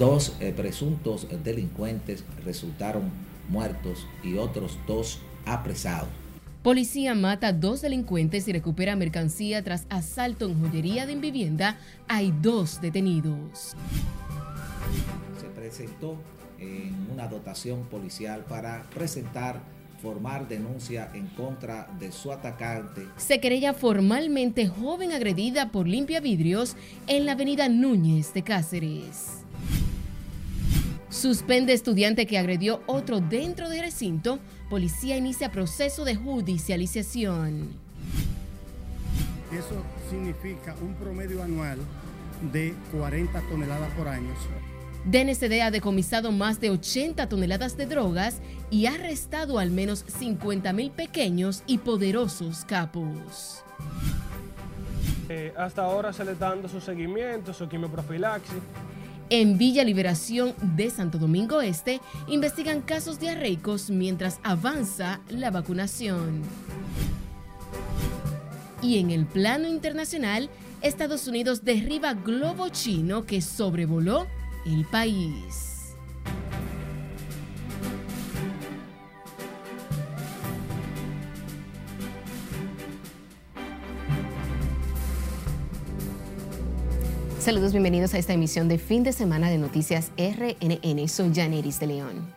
Dos eh, presuntos delincuentes resultaron muertos y otros dos apresados. Policía mata a dos delincuentes y recupera mercancía tras asalto en joyería de vivienda. Hay dos detenidos. Se presentó en una dotación policial para presentar formar denuncia en contra de su atacante. Se querella formalmente joven agredida por limpia vidrios en la avenida Núñez de Cáceres. Suspende estudiante que agredió otro dentro del recinto. Policía inicia proceso de judicialización. Eso significa un promedio anual de 40 toneladas por año. DNCD ha decomisado más de 80 toneladas de drogas y ha arrestado al menos 50 mil pequeños y poderosos capos. Eh, hasta ahora se le está dando su seguimiento, su quimioprofilaxis. En Villa Liberación de Santo Domingo Este investigan casos diarreicos mientras avanza la vacunación. Y en el plano internacional, Estados Unidos derriba globo chino que sobrevoló el país. Saludos, bienvenidos a esta emisión de fin de semana de Noticias RNN. Soy Janeris de León.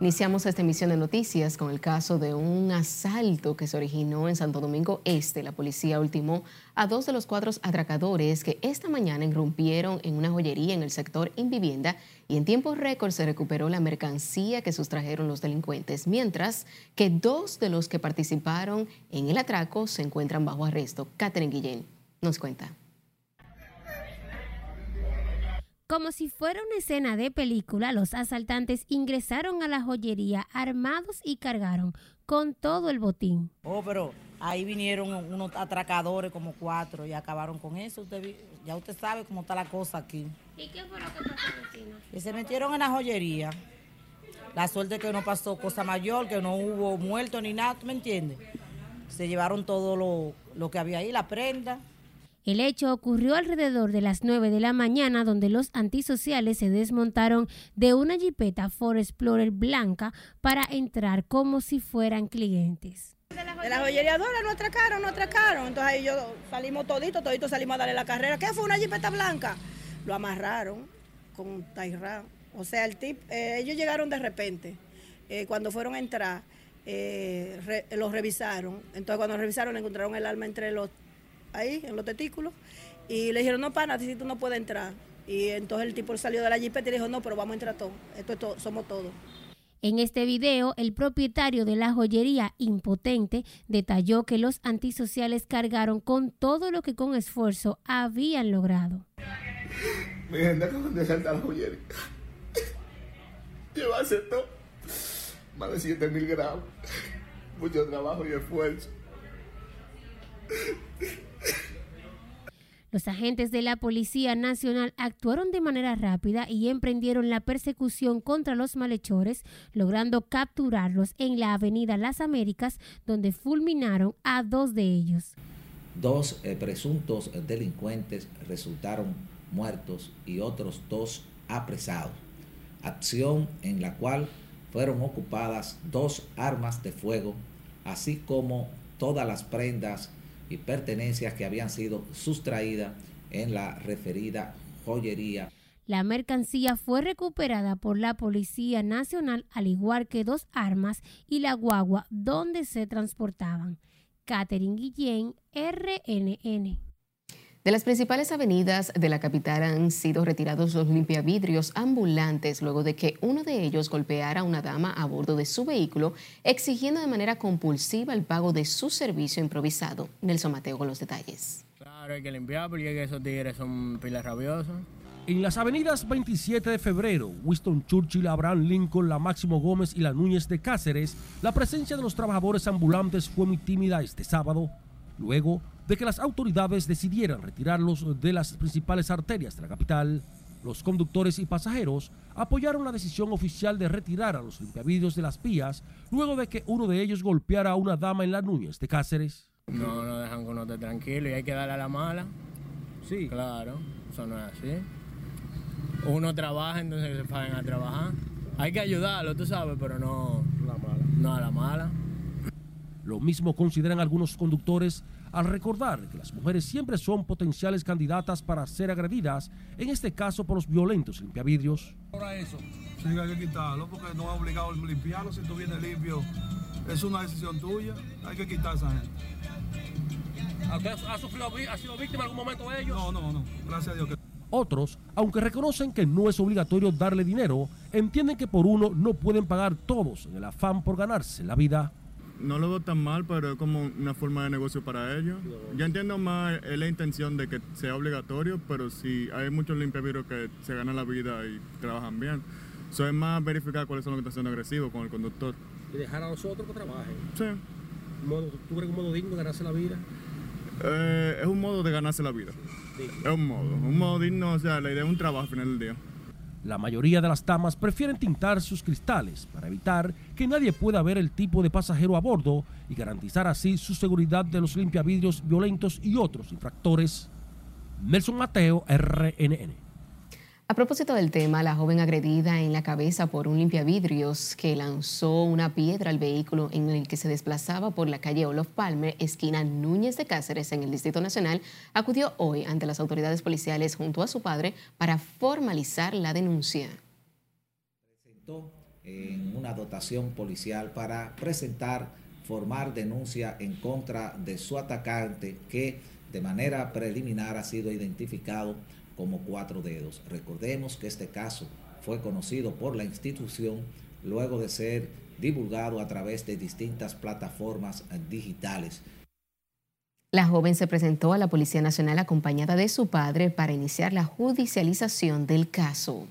Iniciamos esta emisión de noticias con el caso de un asalto que se originó en Santo Domingo Este. La policía ultimó a dos de los cuatro atracadores que esta mañana irrumpieron en una joyería en el sector Invivienda y en tiempo récord se recuperó la mercancía que sustrajeron los delincuentes, mientras que dos de los que participaron en el atraco se encuentran bajo arresto. Catherine Guillén nos cuenta. Como si fuera una escena de película, los asaltantes ingresaron a la joyería armados y cargaron con todo el botín. Oh, pero ahí vinieron unos atracadores como cuatro y acabaron con eso. ya usted sabe cómo está la cosa aquí. ¿Y qué fue lo que pasó, vecino? Y se metieron en la joyería. La suerte que no pasó cosa mayor, que no hubo muerto ni nada, ¿me entiendes? Se llevaron todo lo, lo que había ahí, la prenda. El hecho ocurrió alrededor de las 9 de la mañana donde los antisociales se desmontaron de una jipeta Ford Explorer blanca para entrar como si fueran clientes. De la joyería Dora lo atracaron, lo atracaron. Entonces ahí yo salimos todito, todito salimos a darle la carrera. ¿Qué fue una jipeta blanca? Lo amarraron con Tairra. O sea, el tip, eh, ellos llegaron de repente. Eh, cuando fueron a entrar, eh, los revisaron. Entonces cuando revisaron encontraron el alma entre los ahí, en los testículos, y le dijeron, no, pana, si tú no puedes entrar. Y entonces el tipo salió de la jipeta y dijo, no, pero vamos a entrar todos, esto es todo, somos todos. En este video, el propietario de la joyería impotente detalló que los antisociales cargaron con todo lo que con esfuerzo habían logrado. Mi gente acaban de saltar la joyería. Llevarse todo. Más de 7 mil gramos. Mucho trabajo y esfuerzo. Los agentes de la Policía Nacional actuaron de manera rápida y emprendieron la persecución contra los malhechores, logrando capturarlos en la Avenida Las Américas, donde fulminaron a dos de ellos. Dos eh, presuntos delincuentes resultaron muertos y otros dos apresados. Acción en la cual fueron ocupadas dos armas de fuego, así como todas las prendas y pertenencias que habían sido sustraídas en la referida joyería. La mercancía fue recuperada por la Policía Nacional, al igual que dos armas y la guagua donde se transportaban. Catherine Guillén, RNN. De las principales avenidas de la capital han sido retirados los limpiavidrios ambulantes luego de que uno de ellos golpeara a una dama a bordo de su vehículo, exigiendo de manera compulsiva el pago de su servicio improvisado. Nelson Mateo con los detalles. Claro, hay que limpiar porque esos tigres son pilas rabiosos. En las avenidas 27 de febrero, Winston Churchill, Abraham Lincoln, la Máximo Gómez y la Núñez de Cáceres, la presencia de los trabajadores ambulantes fue muy tímida este sábado, luego de que las autoridades decidieran retirarlos de las principales arterias de la capital, los conductores y pasajeros apoyaron la decisión oficial de retirar a los limpiavidrios de las vías luego de que uno de ellos golpeara a una dama en la Núñez de Cáceres. No, no dejan que uno esté tranquilo y hay que darle a la mala. Sí. Claro, eso no es así. uno trabaja, entonces se pagan a trabajar. Hay que ayudarlo, tú sabes, pero no, no a la mala. Lo mismo consideran algunos conductores al recordar que las mujeres siempre son potenciales candidatas para ser agredidas, en este caso por los violentos limpiavidrios. Ahora eso, sí, hay que quitarlo porque no es obligado a limpiarlo si tú vienes limpio. Es una decisión tuya, hay que quitar a esa gente. ¿Ha, sufrido, ha sido víctima en algún momento de ellos? No, no, no, gracias a Dios que otros, aunque reconocen que no es obligatorio darle dinero, entienden que por uno no pueden pagar todos en el afán por ganarse la vida. No lo veo tan mal, pero es como una forma de negocio para ellos. Yo entiendo más la intención de que sea obligatorio, pero si hay muchos limpiavidrios que se ganan la vida y trabajan bien, eso es más verificar cuáles son los que están siendo agresivos con el conductor. Y dejar a los otros que trabajen. Sí. ¿Tú crees un modo digno de ganarse la vida? Eh, es un modo de ganarse la vida. Es un modo, un modo digno, o sea, la idea es un trabajo al final del día. La mayoría de las damas prefieren tintar sus cristales para evitar que nadie pueda ver el tipo de pasajero a bordo y garantizar así su seguridad de los limpiavidrios violentos y otros infractores. Nelson Mateo, RNN. A propósito del tema, la joven agredida en la cabeza por un limpiavidrios que lanzó una piedra al vehículo en el que se desplazaba por la calle Olof Palmer, esquina Núñez de Cáceres, en el Distrito Nacional, acudió hoy ante las autoridades policiales junto a su padre para formalizar la denuncia. Presentó en una dotación policial para presentar, formar denuncia en contra de su atacante que de manera preliminar ha sido identificado como cuatro dedos. Recordemos que este caso fue conocido por la institución luego de ser divulgado a través de distintas plataformas digitales. La joven se presentó a la Policía Nacional acompañada de su padre para iniciar la judicialización del caso.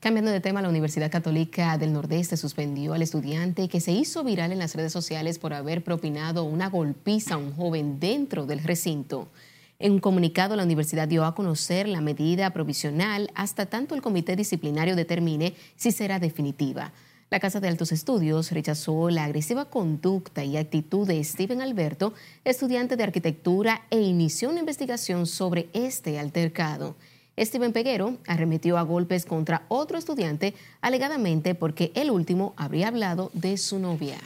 Cambiando de tema, la Universidad Católica del Nordeste suspendió al estudiante que se hizo viral en las redes sociales por haber propinado una golpiza a un joven dentro del recinto. En un comunicado, la universidad dio a conocer la medida provisional hasta tanto el comité disciplinario determine si será definitiva. La Casa de Altos Estudios rechazó la agresiva conducta y actitud de Steven Alberto, estudiante de arquitectura, e inició una investigación sobre este altercado. Steven Peguero arremetió a golpes contra otro estudiante alegadamente porque el último habría hablado de su novia.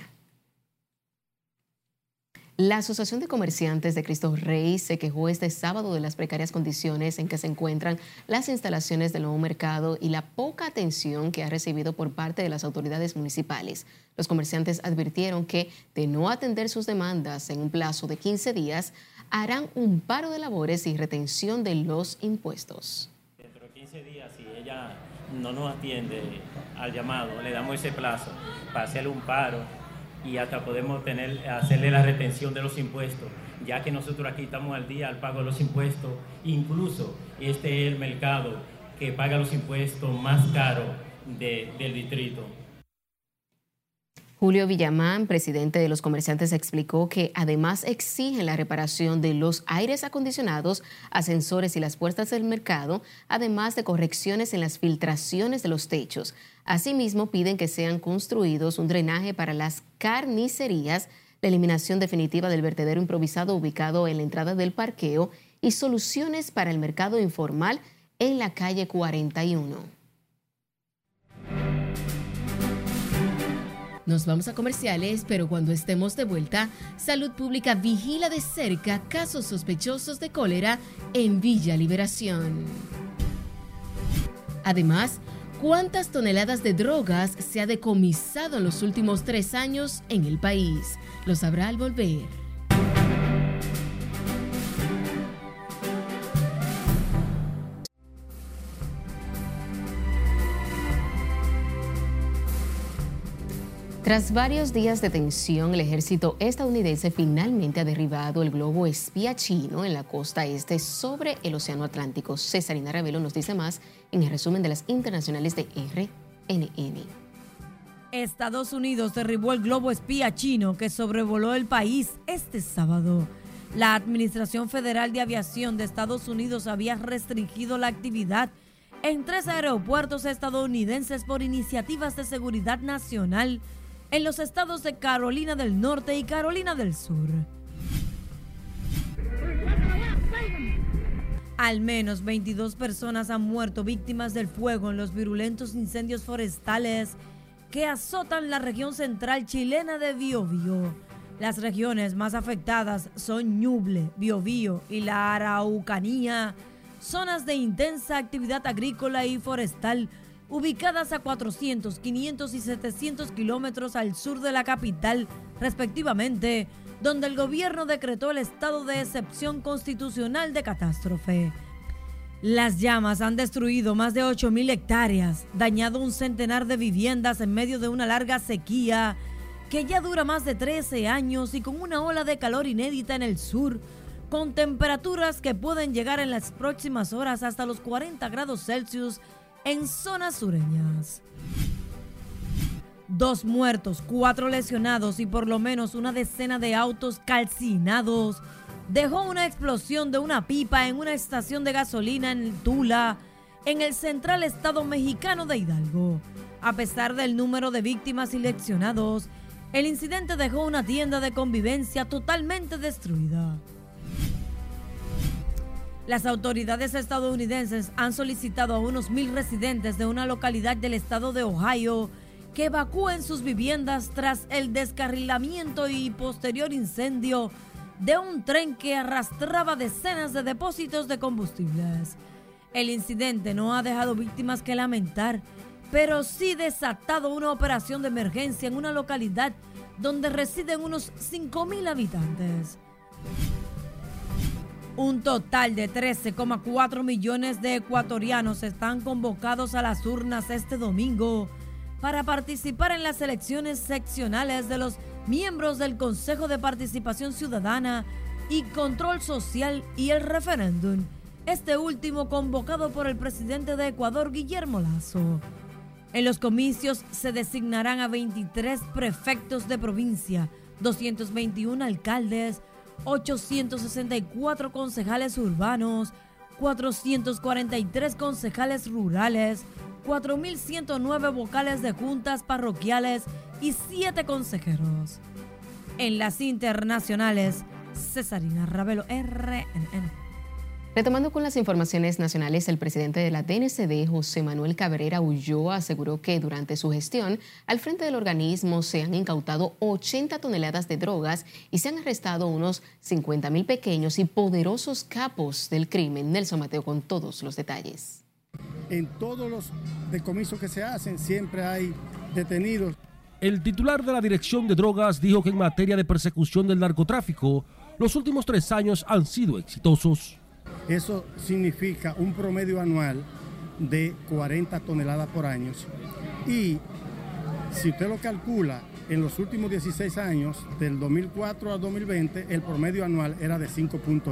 La Asociación de Comerciantes de Cristo Rey se quejó este sábado de las precarias condiciones en que se encuentran las instalaciones del nuevo mercado y la poca atención que ha recibido por parte de las autoridades municipales. Los comerciantes advirtieron que, de no atender sus demandas en un plazo de 15 días, harán un paro de labores y retención de los impuestos. Dentro de 15 días, si ella no nos atiende al llamado, le damos ese plazo para hacerle un paro y hasta podemos tener, hacerle la retención de los impuestos, ya que nosotros aquí estamos al día al pago de los impuestos, incluso este es el mercado que paga los impuestos más caros del distrito. Julio Villamán, presidente de los comerciantes, explicó que además exigen la reparación de los aires acondicionados, ascensores y las puertas del mercado, además de correcciones en las filtraciones de los techos. Asimismo, piden que sean construidos un drenaje para las carnicerías, la eliminación definitiva del vertedero improvisado ubicado en la entrada del parqueo y soluciones para el mercado informal en la calle 41. Nos vamos a comerciales, pero cuando estemos de vuelta, Salud Pública vigila de cerca casos sospechosos de cólera en Villa Liberación. Además, ¿cuántas toneladas de drogas se ha decomisado en los últimos tres años en el país? Lo sabrá al volver. Tras varios días de tensión, el ejército estadounidense finalmente ha derribado el globo espía chino en la costa este sobre el Océano Atlántico. Cesarina Ravelo nos dice más en el resumen de las internacionales de RNN. Estados Unidos derribó el globo espía chino que sobrevoló el país este sábado. La Administración Federal de Aviación de Estados Unidos había restringido la actividad en tres aeropuertos estadounidenses por iniciativas de seguridad nacional en los estados de Carolina del Norte y Carolina del Sur. Al menos 22 personas han muerto víctimas del fuego en los virulentos incendios forestales que azotan la región central chilena de Biobío. Las regiones más afectadas son Ñuble, Biobío y la Araucanía, zonas de intensa actividad agrícola y forestal ubicadas a 400, 500 y 700 kilómetros al sur de la capital, respectivamente, donde el gobierno decretó el estado de excepción constitucional de catástrofe. Las llamas han destruido más de 8.000 hectáreas, dañado un centenar de viviendas en medio de una larga sequía que ya dura más de 13 años y con una ola de calor inédita en el sur, con temperaturas que pueden llegar en las próximas horas hasta los 40 grados Celsius en zonas sureñas. Dos muertos, cuatro lesionados y por lo menos una decena de autos calcinados dejó una explosión de una pipa en una estación de gasolina en Tula, en el central estado mexicano de Hidalgo. A pesar del número de víctimas y lesionados, el incidente dejó una tienda de convivencia totalmente destruida. Las autoridades estadounidenses han solicitado a unos mil residentes de una localidad del estado de Ohio que evacúen sus viviendas tras el descarrilamiento y posterior incendio de un tren que arrastraba decenas de depósitos de combustibles. El incidente no ha dejado víctimas que lamentar, pero sí desatado una operación de emergencia en una localidad donde residen unos 5.000 habitantes. Un total de 13,4 millones de ecuatorianos están convocados a las urnas este domingo para participar en las elecciones seccionales de los miembros del Consejo de Participación Ciudadana y Control Social y el referéndum, este último convocado por el presidente de Ecuador, Guillermo Lazo. En los comicios se designarán a 23 prefectos de provincia, 221 alcaldes, 864 concejales urbanos, 443 concejales rurales, 4.109 vocales de juntas parroquiales y 7 consejeros. En las internacionales, Cesarina Ravelo, RNN. Retomando con las informaciones nacionales, el presidente de la DNCD, José Manuel Cabrera Ulloa, aseguró que durante su gestión al frente del organismo se han incautado 80 toneladas de drogas y se han arrestado unos 50 mil pequeños y poderosos capos del crimen. Nelson Mateo con todos los detalles. En todos los decomisos que se hacen siempre hay detenidos. El titular de la Dirección de Drogas dijo que en materia de persecución del narcotráfico, los últimos tres años han sido exitosos. Eso significa un promedio anual de 40 toneladas por año. Y si usted lo calcula, en los últimos 16 años, del 2004 al 2020, el promedio anual era de 5.8,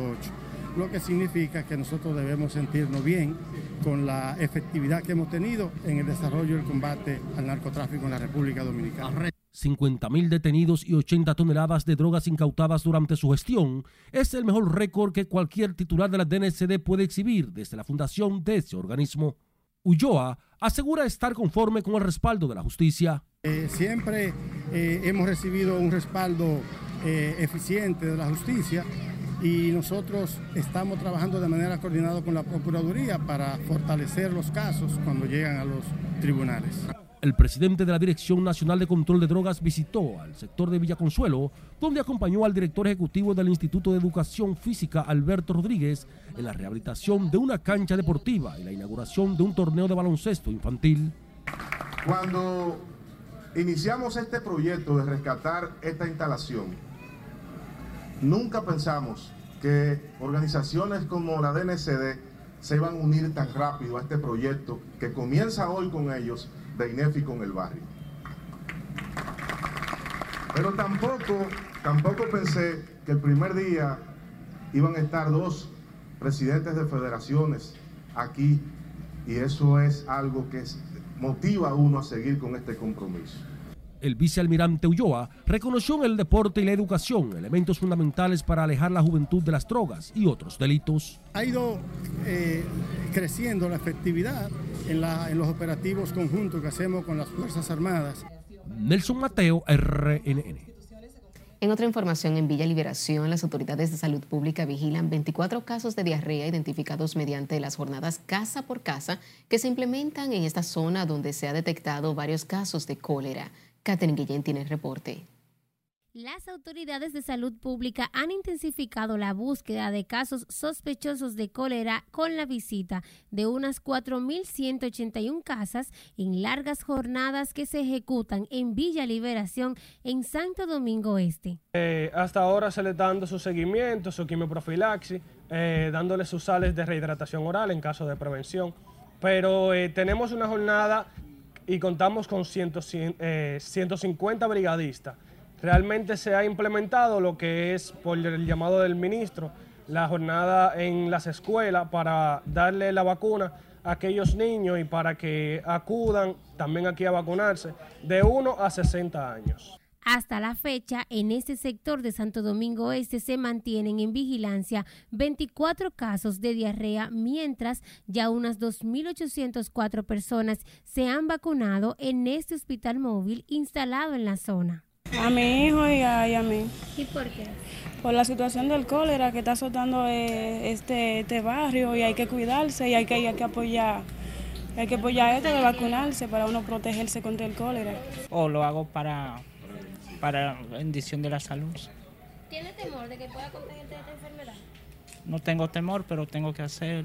lo que significa que nosotros debemos sentirnos bien con la efectividad que hemos tenido en el desarrollo del combate al narcotráfico en la República Dominicana. 50.000 detenidos y 80 toneladas de drogas incautadas durante su gestión es el mejor récord que cualquier titular de la DNCD puede exhibir desde la fundación de ese organismo. Ulloa asegura estar conforme con el respaldo de la justicia. Eh, siempre eh, hemos recibido un respaldo eh, eficiente de la justicia y nosotros estamos trabajando de manera coordinada con la Procuraduría para fortalecer los casos cuando llegan a los tribunales. El presidente de la Dirección Nacional de Control de Drogas visitó al sector de Villaconsuelo, donde acompañó al director ejecutivo del Instituto de Educación Física, Alberto Rodríguez, en la rehabilitación de una cancha deportiva y la inauguración de un torneo de baloncesto infantil. Cuando iniciamos este proyecto de rescatar esta instalación, nunca pensamos que organizaciones como la DNCD se iban a unir tan rápido a este proyecto que comienza hoy con ellos de INEFI con el barrio. Pero tampoco, tampoco pensé que el primer día iban a estar dos presidentes de federaciones aquí y eso es algo que motiva a uno a seguir con este compromiso. El vicealmirante Ulloa reconoció en el deporte y la educación elementos fundamentales para alejar la juventud de las drogas y otros delitos. Ha ido eh, creciendo la efectividad en, los operativos conjuntos que hacemos con las Fuerzas Armadas. Nelson Mateo, RNN. En otra información, en Villa Liberación, las autoridades de salud pública vigilan 24 casos de diarrea identificados mediante las jornadas casa por casa que se implementan en esta zona donde se ha detectado varios casos de cólera. Catherine Guillén tiene el reporte. Las autoridades de salud pública han intensificado la búsqueda de casos sospechosos de cólera con la visita de unas 4.181 casas en largas jornadas que se ejecutan en Villa Liberación en Santo Domingo Este. Eh, hasta ahora se le está dando su seguimiento, su quimioprofilaxis, eh, dándole sus sales de rehidratación oral en caso de prevención. Pero eh, tenemos una jornada y contamos con 150 brigadistas realmente se ha implementado lo que es, por el llamado del ministro, la jornada en las escuelas para darle la vacuna a aquellos niños y para que acudan también aquí a vacunarse de 1 a 60 años. Hasta la fecha, en este sector de Santo Domingo Este se mantienen en vigilancia 24 casos de diarrea, mientras ya unas 2.804 personas se han vacunado en este hospital móvil instalado en la zona. A mi hijo y a, mí. ¿Y por qué? Por la situación del cólera que está azotando eh, este, este barrio y hay que cuidarse y hay que, hay que apoyar. Hay que apoyar esto de vacunarse para uno protegerse contra el cólera. O lo hago para, para bendición de la salud. ¿Tiene temor de que pueda contagiarte esta enfermedad? No tengo temor, pero tengo que hacer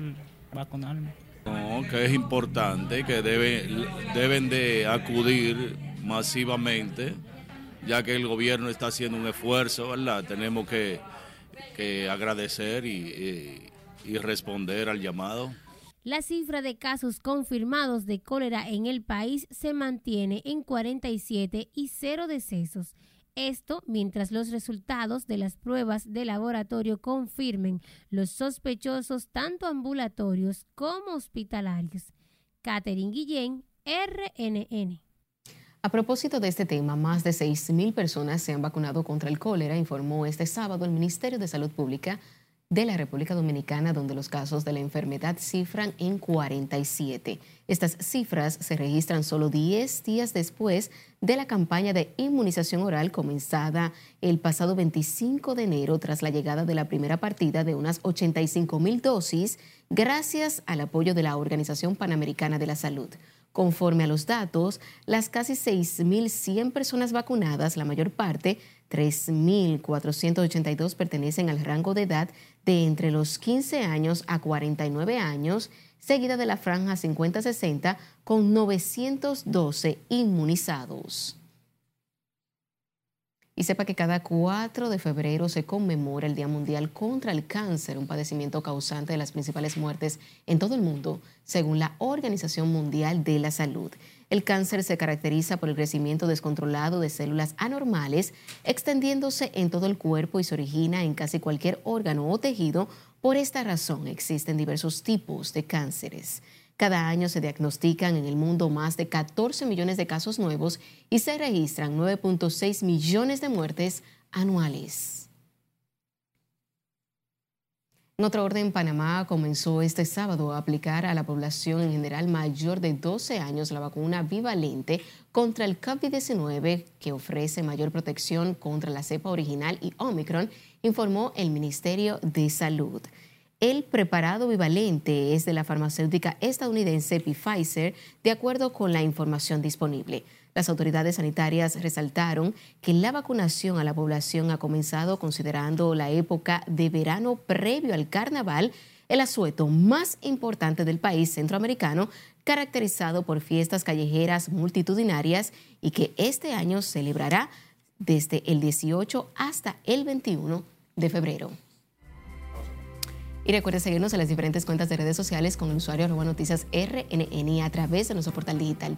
vacunarme. No, que es importante, que debe, deben de acudir masivamente ya que el gobierno está haciendo un esfuerzo, ¿verdad? Tenemos que, agradecer y, y responder al llamado. La cifra de casos confirmados de cólera en el país se mantiene en 47 y cero decesos. Esto mientras los resultados de las pruebas de laboratorio confirmen los sospechosos tanto ambulatorios como hospitalarios. Catherine Guillén, RNN. A propósito de este tema, más de 6.000 personas se han vacunado contra el cólera, informó este sábado el Ministerio de Salud Pública de la República Dominicana, donde los casos de la enfermedad cifran en 47. Estas cifras se registran solo 10 días después de la campaña de inmunización oral comenzada el pasado 25 de enero tras la llegada de la primera partida de unas 85 mil dosis gracias al apoyo de la Organización Panamericana de la Salud. Conforme a los datos, las casi 6.100 personas vacunadas, la mayor parte, 3.482 pertenecen al rango de edad de entre los 15 años a 49 años, seguida de la franja 50-60 con 912 inmunizados. Y sepa que cada 4 de febrero se conmemora el Día Mundial contra el Cáncer, un padecimiento causante de las principales muertes en todo el mundo, según la Organización Mundial de la Salud. El cáncer se caracteriza por el crecimiento descontrolado de células anormales, extendiéndose en todo el cuerpo y se origina en casi cualquier órgano o tejido. Por esta razón existen diversos tipos de cánceres. Cada año se diagnostican en el mundo más de 14 millones de casos nuevos y se registran 9.6 millones de muertes anuales. En otro orden, Panamá comenzó este sábado a aplicar a la población en general mayor de 12 años la vacuna bivalente contra el COVID-19 que ofrece mayor protección contra la cepa original y Omicron, informó el Ministerio de Salud. El preparado bivalente es de la farmacéutica estadounidense Pfizer, de acuerdo con la información disponible. Las autoridades sanitarias resaltaron que la vacunación a la población ha comenzado considerando la época de verano previo al carnaval, el asueto más importante del país centroamericano, caracterizado por fiestas callejeras multitudinarias y que este año celebrará desde el 18 hasta el 21 de febrero. Y recuerde seguirnos en las diferentes cuentas de redes sociales con el usuario arroba noticias RNN a través de nuestro portal digital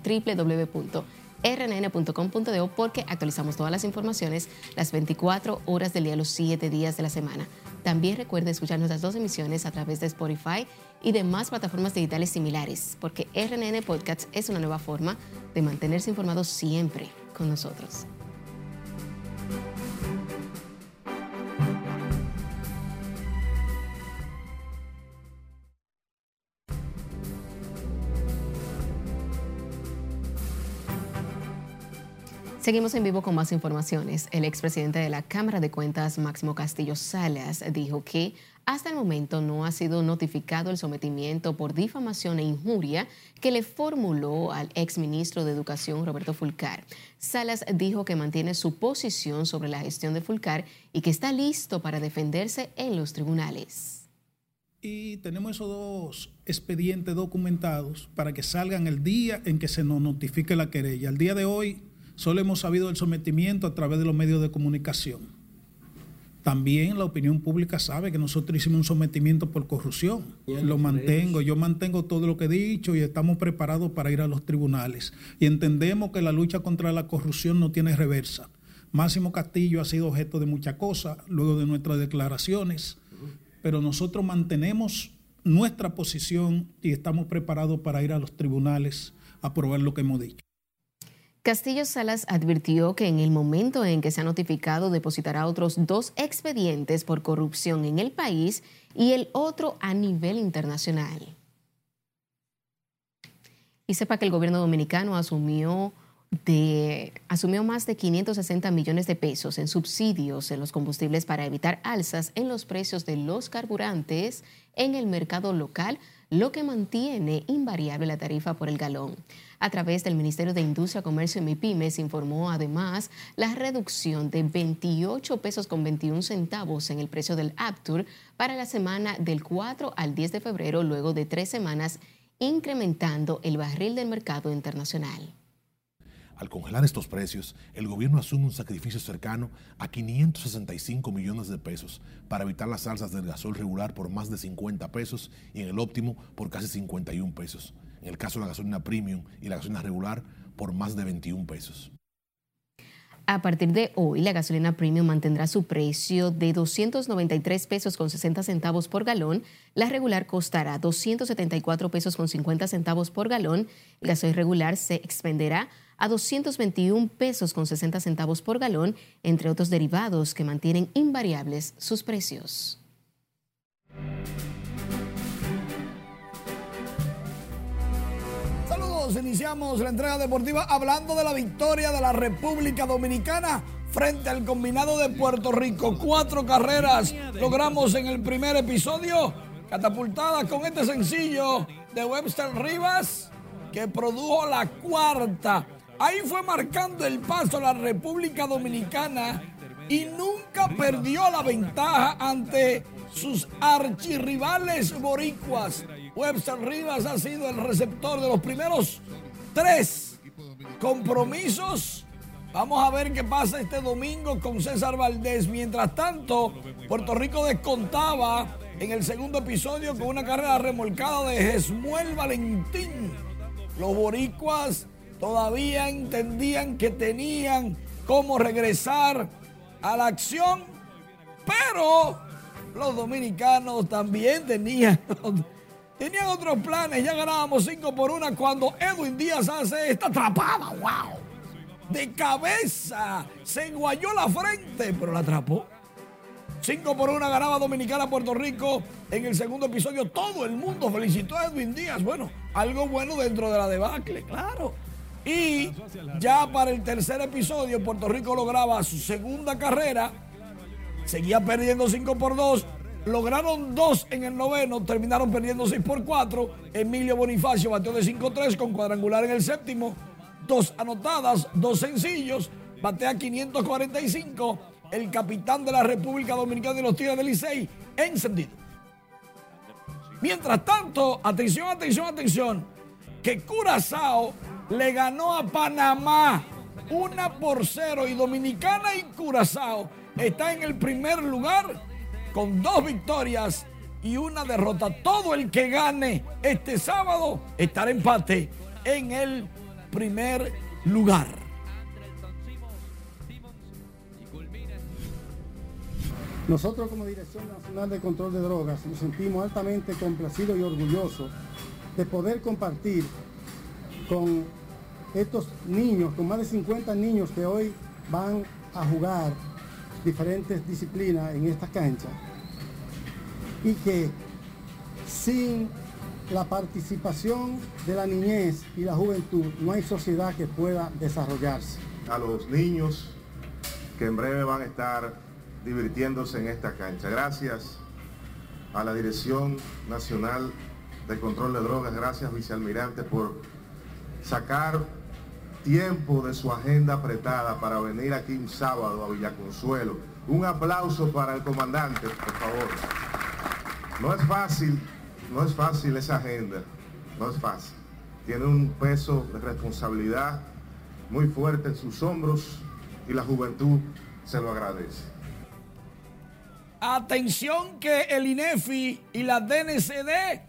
www.rnn.com.do porque actualizamos todas las informaciones las 24 horas del día, los 7 días de la semana. También recuerde escuchar nuestras dos emisiones a través de Spotify y demás plataformas digitales similares, porque RNN Podcasts es una nueva forma de mantenerse informados siempre con nosotros. Seguimos en vivo con más informaciones. El expresidente de la Cámara de Cuentas, Máximo Castillo Salas, dijo que hasta el momento no ha sido notificado el sometimiento por difamación e injuria que le formuló al exministro de Educación, Roberto Fulcar. Salas dijo que mantiene su posición sobre la gestión de Fulcar y que está listo para defenderse en los tribunales. Y tenemos esos dos expedientes documentados para que salgan el día en que se nos notifique la querella. El día de hoy Solo hemos sabido del sometimiento a través de los medios de comunicación. También la opinión pública sabe que nosotros hicimos un sometimiento por corrupción. Lo mantengo, yo mantengo todo lo que he dicho y estamos preparados para ir a los tribunales. Y entendemos que la lucha contra la corrupción no tiene reversa. Máximo Castillo ha sido objeto de muchas cosas luego de nuestras declaraciones, pero nosotros mantenemos nuestra posición y estamos preparados para ir a los tribunales a probar lo que hemos dicho. Castillo Salas advirtió que en el momento en que se ha notificado depositará otros dos expedientes por corrupción en el país y el otro a nivel internacional. Y sepa que el gobierno dominicano asumió, de, asumió más de 560 millones de pesos en subsidios en los combustibles para evitar alzas en los precios de los carburantes en el mercado local, lo que mantiene invariable la tarifa por el galón. A través del Ministerio de Industria, Comercio y MIPIMES informó además la reducción de 28 pesos con 21 centavos en el precio del Aptur para la semana del 4 al 10 de febrero, luego de tres semanas, incrementando el barril del mercado internacional. Al congelar estos precios, el gobierno asume un sacrificio cercano a 565 millones de pesos para evitar las alzas del gasol regular por más de 50 pesos y en el óptimo por casi 51 pesos en el caso de la gasolina premium y la gasolina regular, por más de 21 pesos. A partir de hoy, la gasolina premium mantendrá su precio de 293 pesos con 60 centavos por galón. La regular costará 274 pesos con 50 centavos por galón. El gasoil regular se expenderá a 221 pesos con 60 centavos por galón, entre otros derivados que mantienen invariables sus precios. iniciamos la entrega deportiva hablando de la victoria de la República Dominicana frente al combinado de Puerto Rico. Cuatro carreras logramos en el primer episodio, catapultadas con este sencillo de Webster Rivas, que produjo la cuarta. Ahí fue marcando el paso la República Dominicana y nunca perdió la ventaja ante sus archirrivales boricuas. Webster Rivas ha sido el receptor de los primeros tres compromisos. Vamos a ver qué pasa este domingo con César Valdés. Mientras tanto, Puerto Rico descontaba en el segundo episodio con una carrera remolcada de Jesmuel Valentín. Los boricuas todavía entendían que tenían cómo regresar a la acción, pero los dominicanos también tenían Tenían otros planes, ya ganábamos 5 por 1 cuando Edwin Díaz hace esta atrapada, wow. De cabeza, se enguayó la frente, pero la atrapó. 5 por 1 ganaba Dominicana Puerto Rico. En el segundo episodio todo el mundo felicitó a Edwin Díaz. Bueno, algo bueno dentro de la debacle, claro. Y ya para el tercer episodio Puerto Rico lograba su segunda carrera. Seguía perdiendo 5 por 2 Lograron dos en el noveno, terminaron perdiendo 6 por 4. Emilio Bonifacio bateó de 5-3 con cuadrangular en el séptimo. Dos anotadas, dos sencillos. Batea 545. El capitán de la República Dominicana y los Tigres del Licey encendido. Mientras tanto, atención, atención, atención, que Curazao le ganó a Panamá una por cero y Dominicana y Curazao está en el primer lugar con dos victorias y una derrota. Todo el que gane este sábado estará empate en el primer lugar. Nosotros como Dirección Nacional de Control de Drogas nos sentimos altamente complacidos y orgullosos de poder compartir con estos niños, con más de 50 niños que hoy van a jugar diferentes disciplinas en esta cancha y que sin la participación de la niñez y la juventud no hay sociedad que pueda desarrollarse. a los niños que en breve van a estar divirtiéndose en esta cancha. Gracias a la Dirección Nacional de Control de Drogas, gracias vicealmirante por sacar tiempo de su agenda apretada para venir aquí un sábado a Villaconsuelo. Un aplauso para el comandante, por favor. No es fácil, no es fácil esa agenda, no es fácil. Tiene un peso de responsabilidad muy fuerte en sus hombros y la juventud se lo agradece. Atención que el INEFI y la DNCD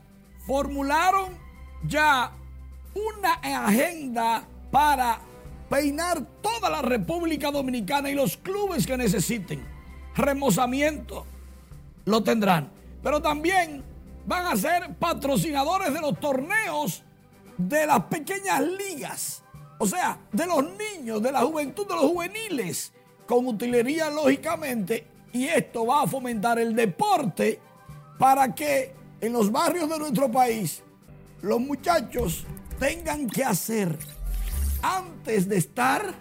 formularon ya una agenda para peinar toda la República Dominicana y los clubes que necesiten remozamiento lo tendrán. Pero también van a ser patrocinadores de los torneos de las pequeñas ligas. O sea, de los niños, de la juventud, de los juveniles, con utilería lógicamente. Y esto va a fomentar el deporte para que en los barrios de nuestro país los muchachos tengan que hacer antes de estar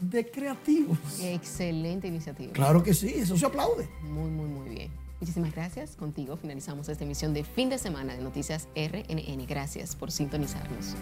de creativos. Excelente iniciativa. Claro que sí, eso se aplaude. Muy, muy, muy bien. Muchísimas gracias. Contigo finalizamos esta emisión de fin de semana de Noticias RNN. Gracias por sintonizarnos.